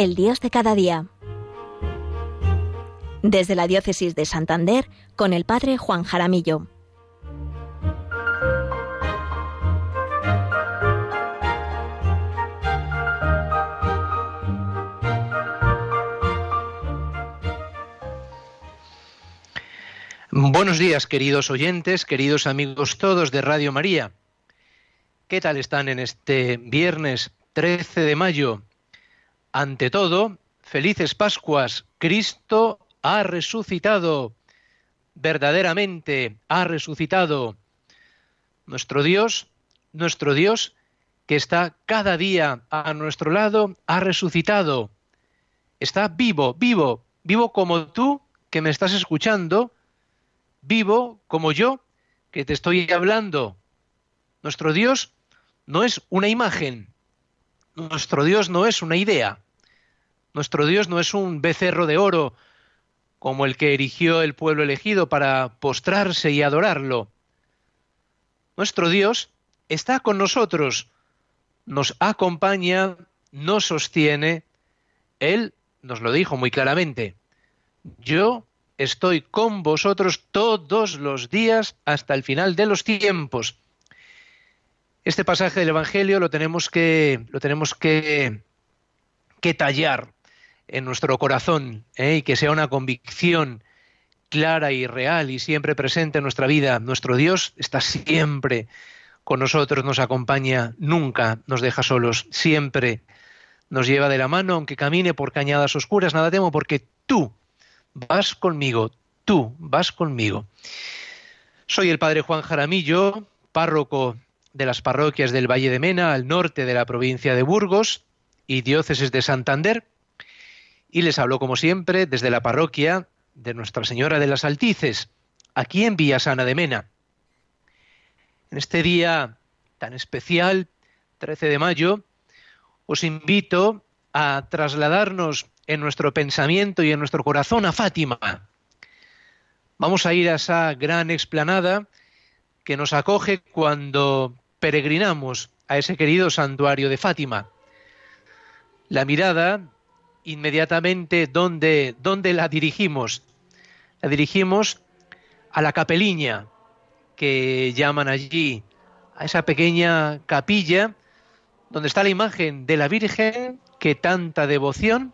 el Dios de cada día. Desde la Diócesis de Santander, con el Padre Juan Jaramillo. Buenos días, queridos oyentes, queridos amigos todos de Radio María. ¿Qué tal están en este viernes 13 de mayo? Ante todo, felices Pascuas. Cristo ha resucitado. Verdaderamente ha resucitado. Nuestro Dios, nuestro Dios, que está cada día a nuestro lado, ha resucitado. Está vivo, vivo, vivo como tú que me estás escuchando vivo como yo, que te estoy hablando. Nuestro Dios no es una imagen, nuestro Dios no es una idea, nuestro Dios no es un becerro de oro como el que erigió el pueblo elegido para postrarse y adorarlo. Nuestro Dios está con nosotros, nos acompaña, nos sostiene. Él nos lo dijo muy claramente. Yo estoy con vosotros todos los días hasta el final de los tiempos. Este pasaje del Evangelio lo tenemos que, lo tenemos que, tallar en nuestro corazón ¿eh? y que sea una convicción clara y real y siempre presente en nuestra vida. Nuestro Dios está siempre con nosotros, nos acompaña, nunca nos deja solos, siempre nos lleva de la mano, aunque camine por cañadas oscuras, nada temo, porque tú vas conmigo, tú vas conmigo. Soy el padre Juan Jaramillo, párroco de las parroquias del Valle de Mena, al norte de la provincia de Burgos y diócesis de Santander, y les hablo como siempre desde la parroquia de Nuestra Señora de las Altices, aquí en Villasana de Mena. En este día tan especial, 13 de mayo, os invito a trasladarnos en nuestro pensamiento y en nuestro corazón a Fátima. Vamos a ir a esa gran explanada que nos acoge cuando peregrinamos a ese querido santuario de Fátima. La mirada inmediatamente ¿dónde, la dirigimos. La dirigimos a la capeliña que llaman allí, a esa pequeña capilla donde está la imagen de la Virgen que tanta devoción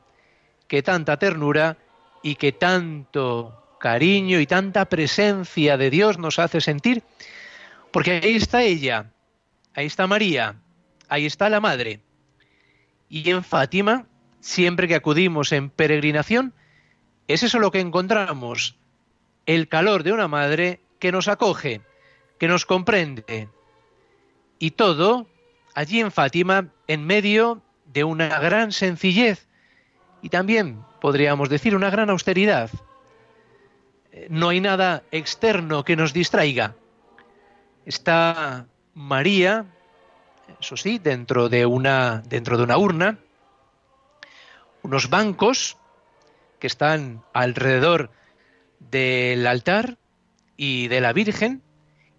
que tanta ternura y que tanto cariño y tanta presencia de Dios nos hace sentir, porque ahí está ella, ahí está María, ahí está la Madre. Y en Fátima, siempre que acudimos en peregrinación, es eso lo que encontramos, el calor de una madre que nos acoge, que nos comprende. Y todo allí en Fátima, en medio de una gran sencillez, y también podríamos decir una gran austeridad. Eh, no hay nada externo que nos distraiga. Está María, eso sí, dentro de una, dentro de una urna, unos bancos que están alrededor del altar y de la Virgen,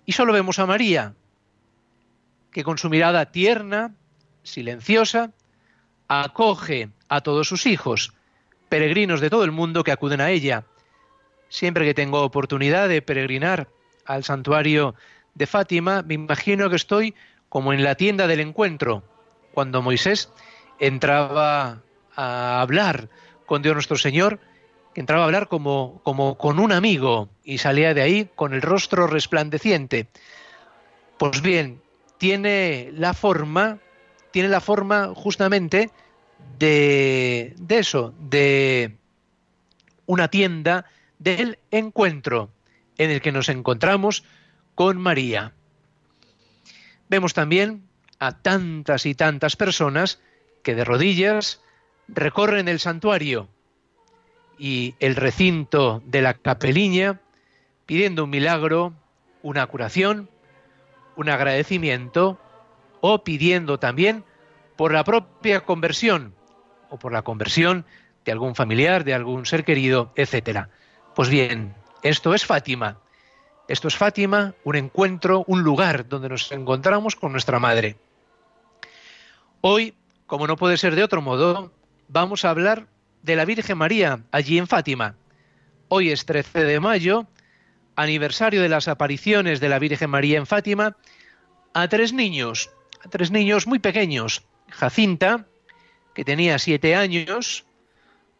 y solo vemos a María, que con su mirada tierna, silenciosa, acoge a todos sus hijos, peregrinos de todo el mundo que acuden a ella. Siempre que tengo oportunidad de peregrinar al santuario de Fátima, me imagino que estoy como en la tienda del encuentro, cuando Moisés entraba a hablar con Dios nuestro Señor, entraba a hablar como, como con un amigo y salía de ahí con el rostro resplandeciente. Pues bien, tiene la forma, tiene la forma justamente de, eso, de una tienda del encuentro en el que nos encontramos con María. Vemos también a tantas y tantas personas que de rodillas recorren el santuario y el recinto de la capeliña pidiendo un milagro, una curación, un agradecimiento o pidiendo también por la propia conversión o por la conversión de algún familiar, de algún ser querido, etcétera. Pues bien, esto es Fátima. Esto es Fátima, un encuentro, un lugar donde nos encontramos con nuestra madre. Hoy, como no puede ser de otro modo, vamos a hablar de la Virgen María allí en Fátima. Hoy es 13 de mayo, aniversario de las apariciones de la Virgen María en Fátima, a tres niños, a tres niños muy pequeños. Jacinta, que tenía siete años,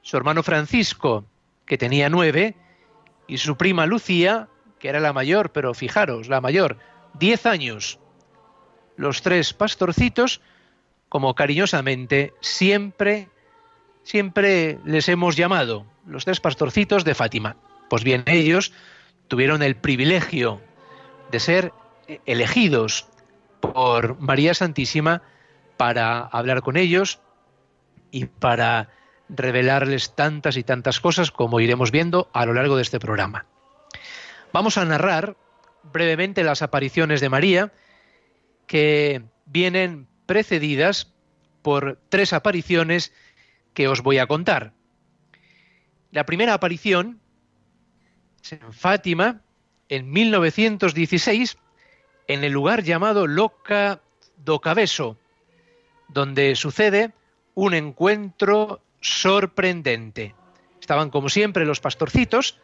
su hermano Francisco, que tenía nueve, y su prima Lucía, que era la mayor, pero fijaros, la mayor, diez años. Los tres pastorcitos, como cariñosamente siempre, siempre les hemos llamado, los tres pastorcitos de Fátima. Pues bien, ellos tuvieron el privilegio de ser elegidos por María Santísima para hablar con ellos y para revelarles tantas y tantas cosas como iremos viendo a lo largo de este programa. Vamos a narrar brevemente las apariciones de María que vienen precedidas por tres apariciones que os voy a contar. La primera aparición es en Fátima en 1916 en el lugar llamado Loca do Cabeso, donde sucede un encuentro sorprendente. Estaban como siempre los pastorcitos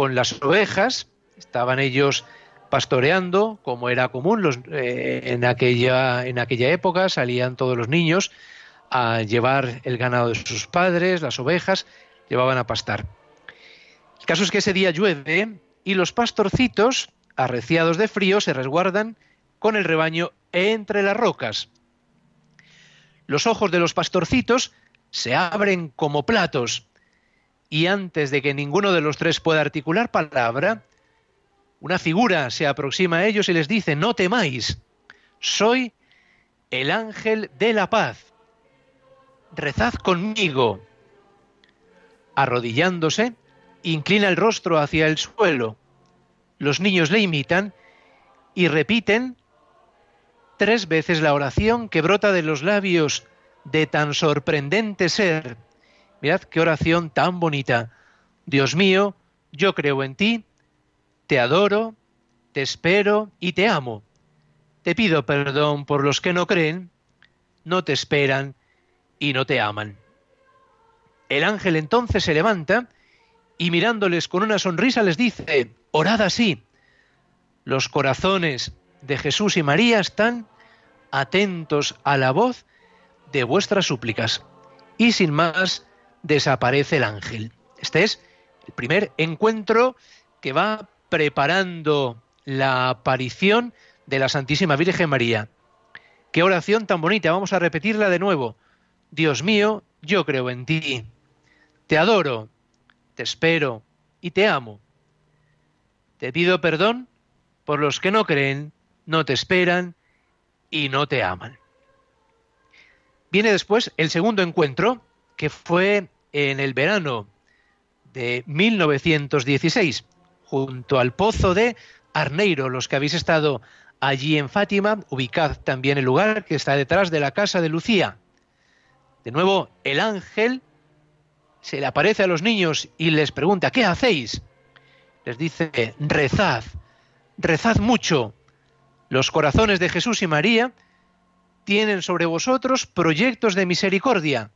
con las ovejas, estaban ellos pastoreando, como era común los, eh, en, aquella, en aquella época, salían todos los niños a llevar el ganado de sus padres, las ovejas, llevaban a pastar. El caso es que ese día llueve y los pastorcitos, arreciados de frío, se resguardan con el rebaño entre las rocas. Los ojos de los pastorcitos se abren como platos y antes de que ninguno de los tres pueda articular palabra, una figura se aproxima a ellos y les dice, no temáis, soy el ángel de la paz, rezad conmigo. Arrodillándose, inclina el rostro hacia el suelo. Los niños le imitan y repiten tres veces la oración que brota de los labios de tan sorprendente ser. Mirad qué oración tan bonita. Dios mío, yo creo en ti, te adoro, te espero y te amo. Te pido perdón por los que no creen, no te esperan y no te aman. El ángel entonces se levanta y mirándoles con una sonrisa les dice, orad así. Los corazones de Jesús y María están atentos a la voz de vuestras súplicas. Y sin más, desaparece el ángel. Este es el primer encuentro que va preparando la aparición de la Santísima Virgen María. Qué oración tan bonita, vamos a repetirla de nuevo. Dios mío, yo creo en ti. Te adoro, te espero y te amo. Te pido perdón por los que no creen, no te esperan y no te aman. Viene después el segundo encuentro, que fue en el verano de 1916, junto al pozo de Arneiro. Los que habéis estado allí en Fátima, ubicad también el lugar que está detrás de la casa de Lucía. De nuevo, el ángel se le aparece a los niños y les pregunta, ¿qué hacéis? Les dice, rezad, rezad mucho. Los corazones de Jesús y María tienen sobre vosotros proyectos de misericordia.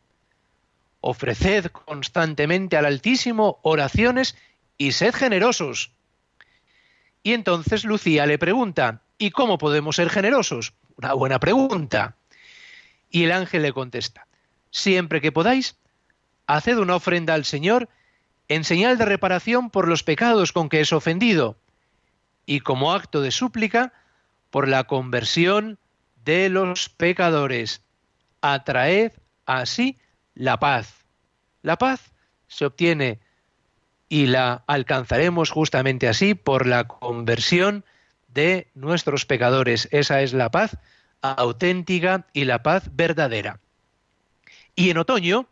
Ofreced constantemente al Altísimo oraciones y sed generosos. Y entonces Lucía le pregunta, ¿y cómo podemos ser generosos? Una buena pregunta. Y el ángel le contesta, siempre que podáis, haced una ofrenda al Señor en señal de reparación por los pecados con que es ofendido, y como acto de súplica por la conversión de los pecadores. Atraed así la paz. La paz se obtiene y la alcanzaremos justamente así por la conversión de nuestros pecadores. Esa es la paz auténtica y la paz verdadera. Y en otoño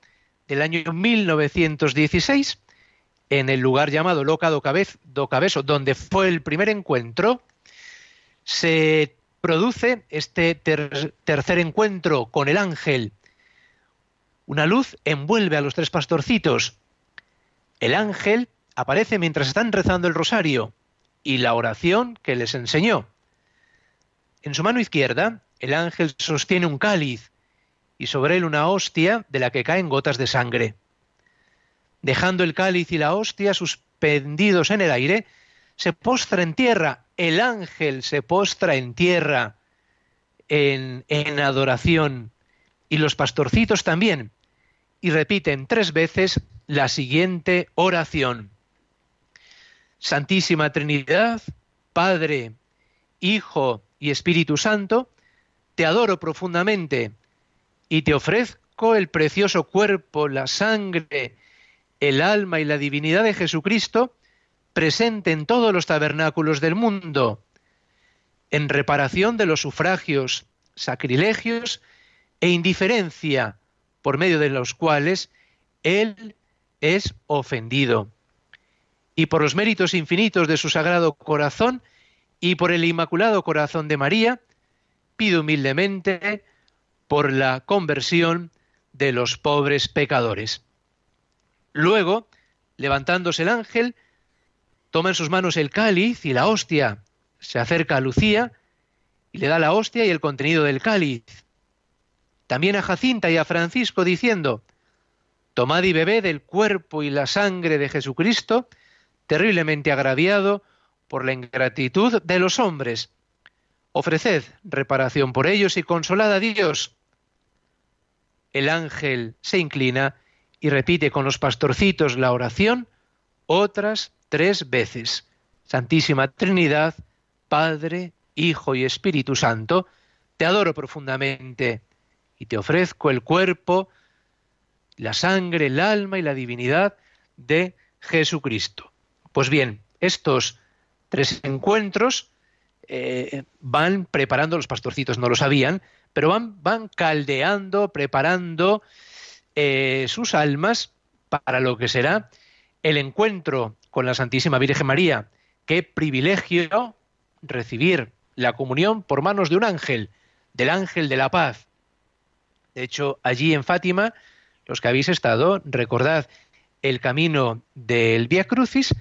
del año 1916, en el lugar llamado Loca do, do Cabezo, donde fue el primer encuentro, se produce este tercer encuentro con el ángel. Una luz envuelve a los tres pastorcitos. El ángel aparece mientras están rezando el rosario y la oración que les enseñó. En su mano izquierda, el ángel sostiene un cáliz y sobre él una hostia de la que caen gotas de sangre. Dejando el cáliz y la hostia suspendidos en el aire, se postra en tierra, el ángel se postra en tierra en, en adoración y los pastorcitos también, y repiten tres veces la siguiente oración. Santísima Trinidad, Padre, Hijo y Espíritu Santo, te adoro profundamente y te ofrezco el precioso cuerpo, la sangre, el alma y la divinidad de Jesucristo, presente en todos los tabernáculos del mundo, en reparación de los sufragios, sacrilegios e indiferencia por medio de los cuales Él es ofendido y por los méritos infinitos de su sagrado corazón y por el inmaculado corazón de María, pido humildemente por la conversión de los pobres pecadores. Luego, levantándose el ángel, toma en sus manos el cáliz y la hostia, se acerca a Lucía y le da la hostia y el contenido del cáliz. También a Jacinta y a Francisco diciendo, Tomad y bebed el cuerpo y la sangre de Jesucristo, terriblemente agraviado por la ingratitud de los hombres. Ofreced reparación por ellos y consolad a Dios. El ángel se inclina y repite con los pastorcitos la oración otras tres veces. Santísima Trinidad, Padre, Hijo y Espíritu Santo, te adoro profundamente y te ofrezco el cuerpo, la sangre, el alma y la divinidad de Jesucristo. Pues bien, estos tres encuentros eh, van preparando, los pastorcitos no lo sabían, pero van, caldeando, preparando eh, sus almas para lo que será el encuentro con la Santísima Virgen María. Qué privilegio recibir la comunión por manos de un ángel, del ángel de la paz. De hecho, allí en Fátima, los que habéis estado, recordad el camino del Via Crucis,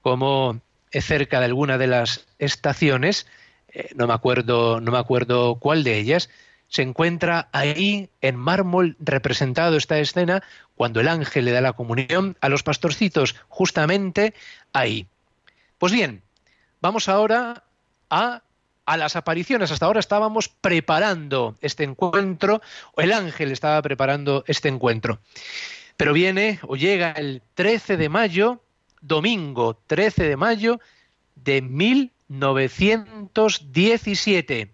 como cerca de alguna de las estaciones, eh, no me acuerdo, no me acuerdo cuál de ellas, se encuentra ahí en mármol representado esta escena cuando el ángel le da la comunión a los pastorcitos, justamente ahí. Pues bien, vamos ahora a, a las apariciones. Hasta ahora estábamos preparando este encuentro, o el ángel estaba preparando este encuentro. Pero viene o llega el 13 de mayo domingo 13 de mayo de 1917.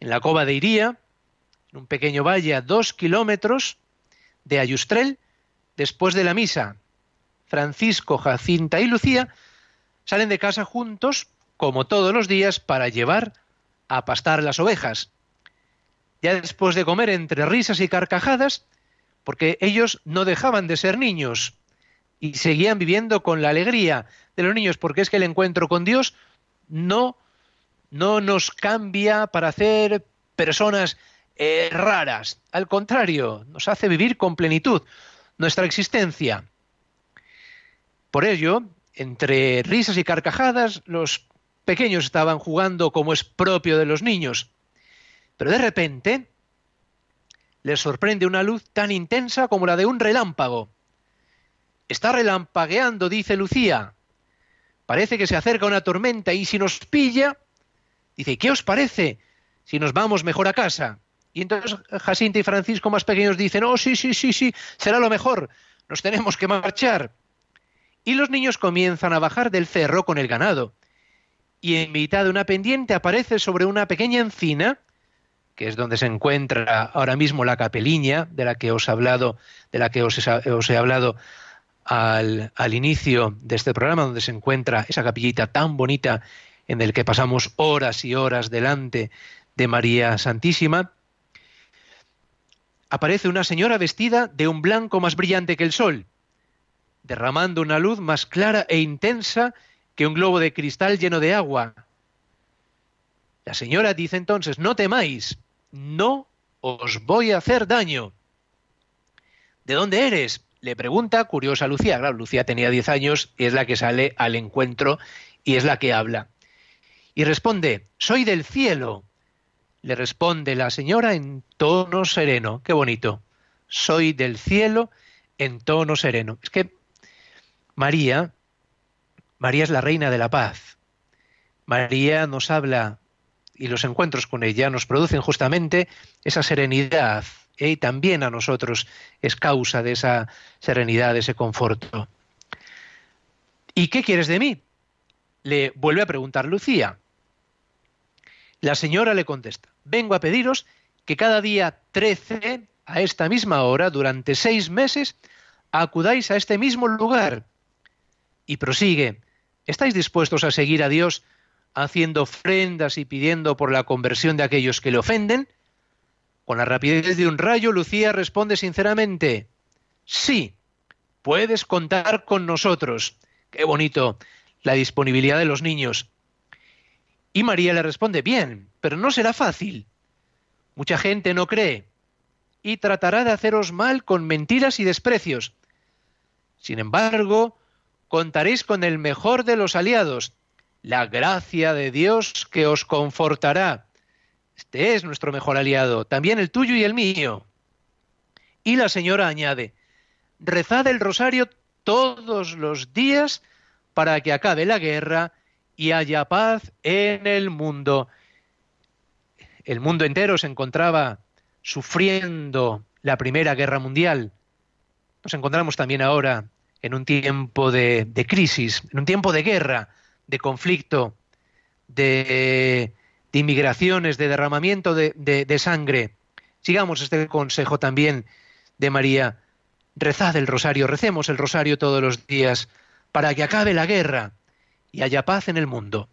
En la cova de Iría, en un pequeño valle a dos kilómetros de Ayustrel, después de la misa, Francisco, Jacinta y Lucía salen de casa juntos, como todos los días, para llevar a pastar las ovejas. Ya después de comer entre risas y carcajadas, porque ellos no dejaban de ser niños, y seguían viviendo con la alegría de los niños, porque es que el encuentro con Dios no, no nos cambia para hacer personas eh, raras, al contrario, nos hace vivir con plenitud nuestra existencia. Por ello, entre risas y carcajadas, los pequeños estaban jugando como es propio de los niños. Pero de repente les sorprende una luz tan intensa como la de un relámpago Está relampagueando, dice Lucía. Parece que se acerca una tormenta y si nos pilla, dice, ¿qué os parece si nos vamos mejor a casa? Y entonces Jacinta y Francisco más pequeños dicen, oh, sí, sí, sí, sí, será lo mejor, nos tenemos que marchar. Y los niños comienzan a bajar del cerro con el ganado. Y en mitad de una pendiente aparece sobre una pequeña encina, que es donde se encuentra ahora mismo la capeliña de la que os he hablado, de la que os he hablado al, inicio de este programa, donde se encuentra esa capillita tan bonita en el que pasamos horas y horas delante de María Santísima, aparece una señora vestida de un blanco más brillante que el sol, derramando una luz más clara e intensa que un globo de cristal lleno de agua. La señora dice entonces, no temáis, no os voy a hacer daño. ¿De dónde eres? le pregunta, curiosa Lucía, claro, Lucía tenía 10 años y es la que sale al encuentro y es la que habla. Y responde, soy del cielo, le responde la señora en tono sereno. Qué bonito. Soy del cielo en tono sereno. Es que María, María es la reina de la paz. María nos habla y los encuentros con ella nos producen justamente esa serenidad ¿eh? y también a nosotros es causa de esa serenidad, de ese conforto. ¿Y qué quieres de mí? Le vuelve a preguntar Lucía. La señora le contesta, vengo a pediros que cada día 13, a esta misma hora, durante seis meses, acudáis a este mismo lugar. Y prosigue, ¿estáis dispuestos a seguir a Dios haciendo ofrendas y pidiendo por la conversión de aquellos que le ofenden? Con la rapidez de un rayo, Lucía responde sinceramente, sí, puedes contar con nosotros. Qué bonito la disponibilidad de los niños. Y María le responde, bien, pero no será fácil. Mucha gente no cree y tratará de haceros mal con mentiras y desprecios. Sin embargo, contaréis con el mejor de los aliados, la gracia de Dios que os confortará. Este es nuestro mejor aliado, también el tuyo y el mío. Y la señora añade, rezad el rosario todos los días para que acabe la guerra y haya paz en el mundo. El mundo entero se encontraba sufriendo la Primera Guerra Mundial. Nos encontramos también ahora en un tiempo de, crisis, en un tiempo de guerra, de conflicto, de, inmigraciones, de derramamiento de, de sangre. Sigamos este consejo también de María. Rezad el rosario, recemos el rosario todos los días para que acabe la guerra y haya paz en el mundo.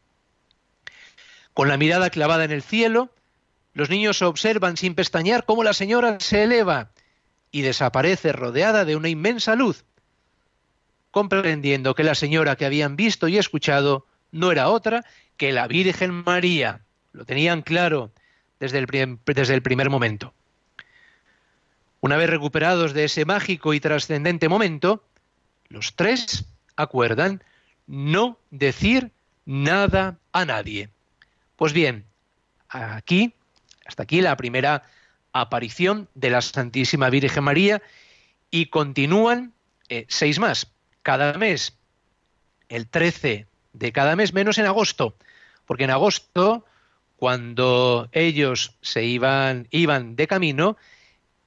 Con la mirada clavada en el cielo, los niños observan sin pestañear cómo la señora se eleva y desaparece rodeada de una inmensa luz, comprendiendo que la señora que habían visto y escuchado no era otra que la Virgen María. Lo tenían claro desde el, primer momento. Una vez recuperados de ese mágico y trascendente momento, los tres acuerdan no decir nada a nadie. Pues bien, aquí, hasta aquí la primera aparición de la Santísima Virgen María y continúan eh, seis más, cada mes, el 13 de cada mes, menos en agosto, porque en agosto, cuando ellos se iban, iban de camino,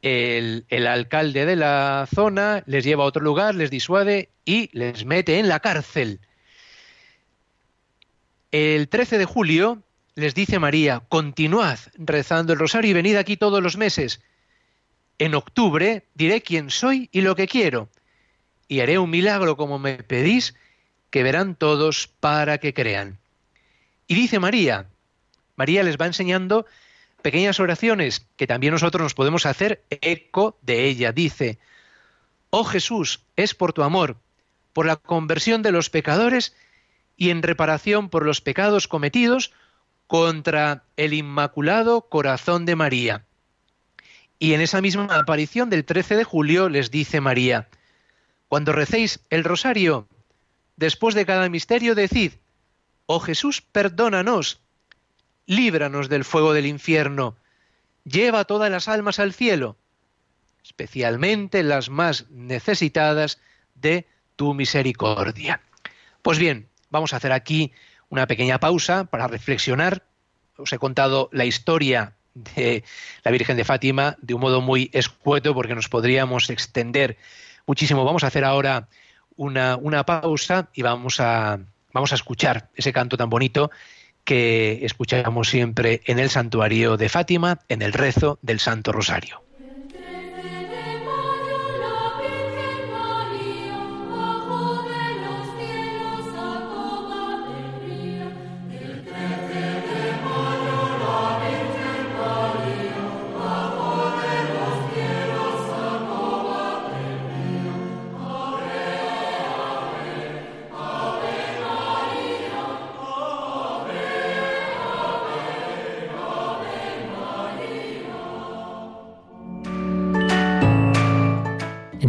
el, el, alcalde de la zona les lleva a otro lugar, les disuade y les mete en la cárcel. El 13 de julio les dice María, continuad rezando el rosario y venid aquí todos los meses. En octubre diré quién soy y lo que quiero, y haré un milagro como me pedís, que verán todos para que crean. Y dice María, María les va enseñando pequeñas oraciones que también nosotros nos podemos hacer eco de ella. Dice, oh Jesús, es por tu amor, por la conversión de los pecadores, y en reparación por los pecados cometidos contra el Inmaculado Corazón de María. Y en esa misma aparición del 13 de julio les dice María, cuando recéis el rosario, después de cada misterio decid, oh Jesús, perdónanos, líbranos del fuego del infierno, lleva todas las almas al cielo, especialmente las más necesitadas de tu misericordia. Pues bien, Vamos a hacer aquí una pequeña pausa para reflexionar. Os he contado la historia de la Virgen de Fátima de un modo muy escueto porque nos podríamos extender muchísimo. Vamos a hacer ahora una, una pausa y vamos a, vamos a escuchar ese canto tan bonito que escuchamos siempre en el santuario de Fátima, en el rezo del Santo Rosario.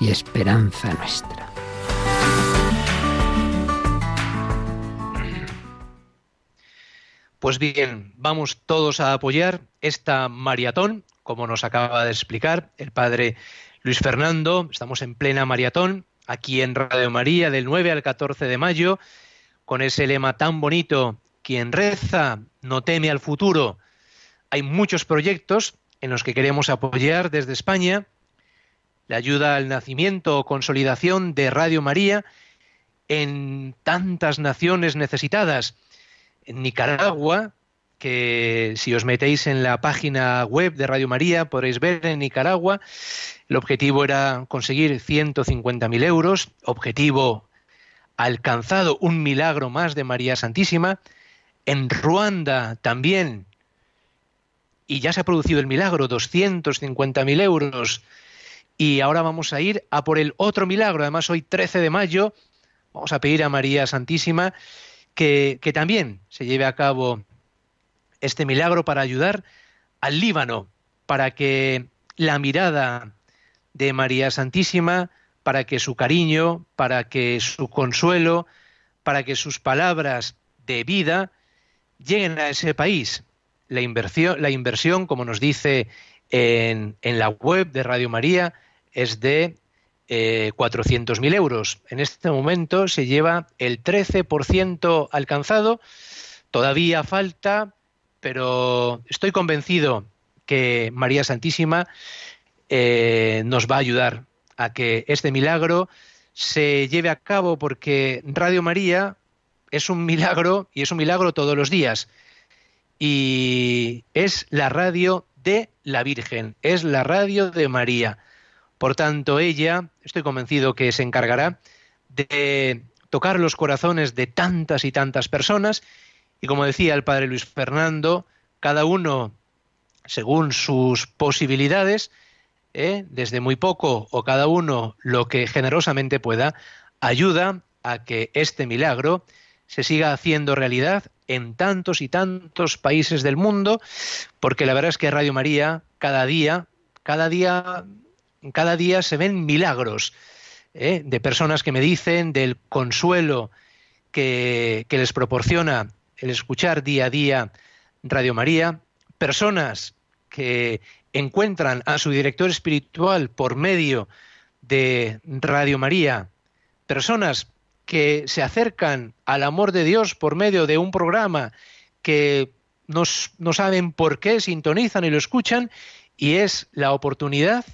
y esperanza nuestra. Pues bien, vamos todos a apoyar esta maratón, como nos acaba de explicar el padre Luis Fernando. Estamos en plena maratón, aquí en Radio María, del 9 al 14 de mayo, con ese lema tan bonito, quien reza no teme al futuro. Hay muchos proyectos en los que queremos apoyar desde España la ayuda al nacimiento o consolidación de Radio María en tantas naciones necesitadas. En Nicaragua, que si os metéis en la página web de Radio María podréis ver en Nicaragua, el objetivo era conseguir 150.000 euros, objetivo alcanzado, un milagro más de María Santísima. En Ruanda también y ya se ha producido el milagro, 250.000 euros. Y ahora vamos a ir a por el otro milagro. Además, hoy 13 de mayo vamos a pedir a María Santísima que, también se lleve a cabo este milagro para ayudar al Líbano, para que la mirada de María Santísima, para que su cariño, para que su consuelo, para que sus palabras de vida lleguen a ese país, la inversión como nos dice en, la web de Radio María, es de eh, 400.000 euros. En este momento se lleva el 13% alcanzado. Todavía falta, pero estoy convencido que María Santísima eh, nos va a ayudar a que este milagro se lleve a cabo porque Radio María es un milagro y es un milagro todos los días y es la radio de la Virgen, es la radio de María. Por tanto, ella, estoy convencido que se encargará de tocar los corazones de tantas y tantas personas y como decía el padre Luis Fernando, cada uno según sus posibilidades, ¿eh? desde muy poco o cada uno lo que generosamente pueda, ayuda a que este milagro se siga haciendo realidad en tantos y tantos países del mundo, porque la verdad es que Radio María cada día, cada día, cada día se ven milagros ¿eh? de personas que me dicen del consuelo que, que les proporciona el escuchar día a día Radio María, personas que encuentran a su director espiritual por medio de Radio María, personas que se acercan al amor de Dios por medio de un programa que no saben por qué sintonizan y lo escuchan, y es la oportunidad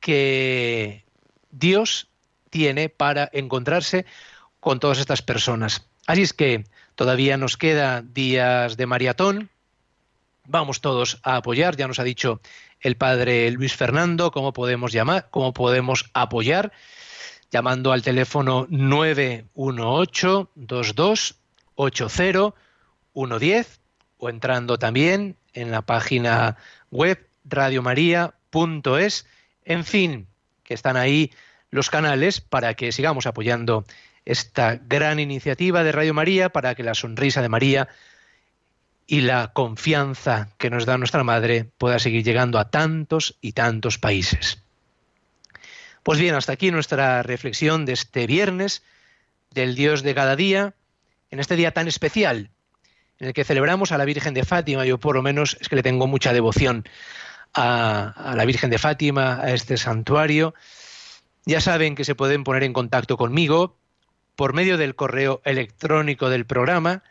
que Dios tiene para encontrarse con todas estas personas. Así es que todavía nos queda días de maratón, Vamos todos a apoyar, ya nos ha dicho el padre Luis Fernando cómo podemos llamar, cómo podemos apoyar, llamando al teléfono 918 22 110 o entrando también en la página web radiomaria.es. En fin, que están ahí los canales para que sigamos apoyando esta gran iniciativa de Radio María, para que la sonrisa de María y la confianza que nos da nuestra Madre pueda seguir llegando a tantos y tantos países. Pues bien, hasta aquí nuestra reflexión de este viernes del Dios de cada día, en este día tan especial, en el que celebramos a la Virgen de Fátima. Yo por lo menos es que le tengo mucha devoción a, la Virgen de Fátima, a este santuario. Ya saben que se pueden poner en contacto conmigo por medio del correo electrónico del programa,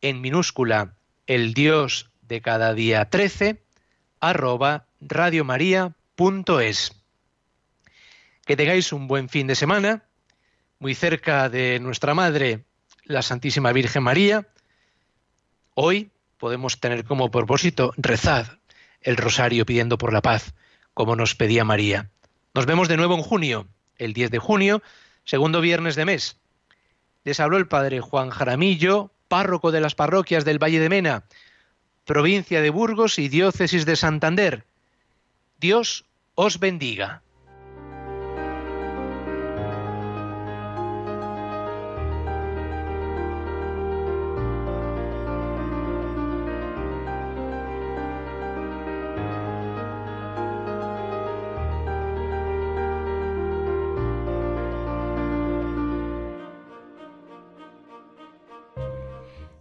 en minúscula el Dios de cada día 13, arroba radiomaria.es. Que tengáis un buen fin de semana, muy cerca de nuestra Madre, la Santísima Virgen María. Hoy podemos tener como propósito rezar el rosario pidiendo por la paz, como nos pedía María. Nos vemos de nuevo en junio, el 10 de junio, segundo viernes de mes. Les habló el padre Juan Jaramillo, párroco de las parroquias del Valle de Mena, provincia de Burgos y diócesis de Santander. Dios os bendiga.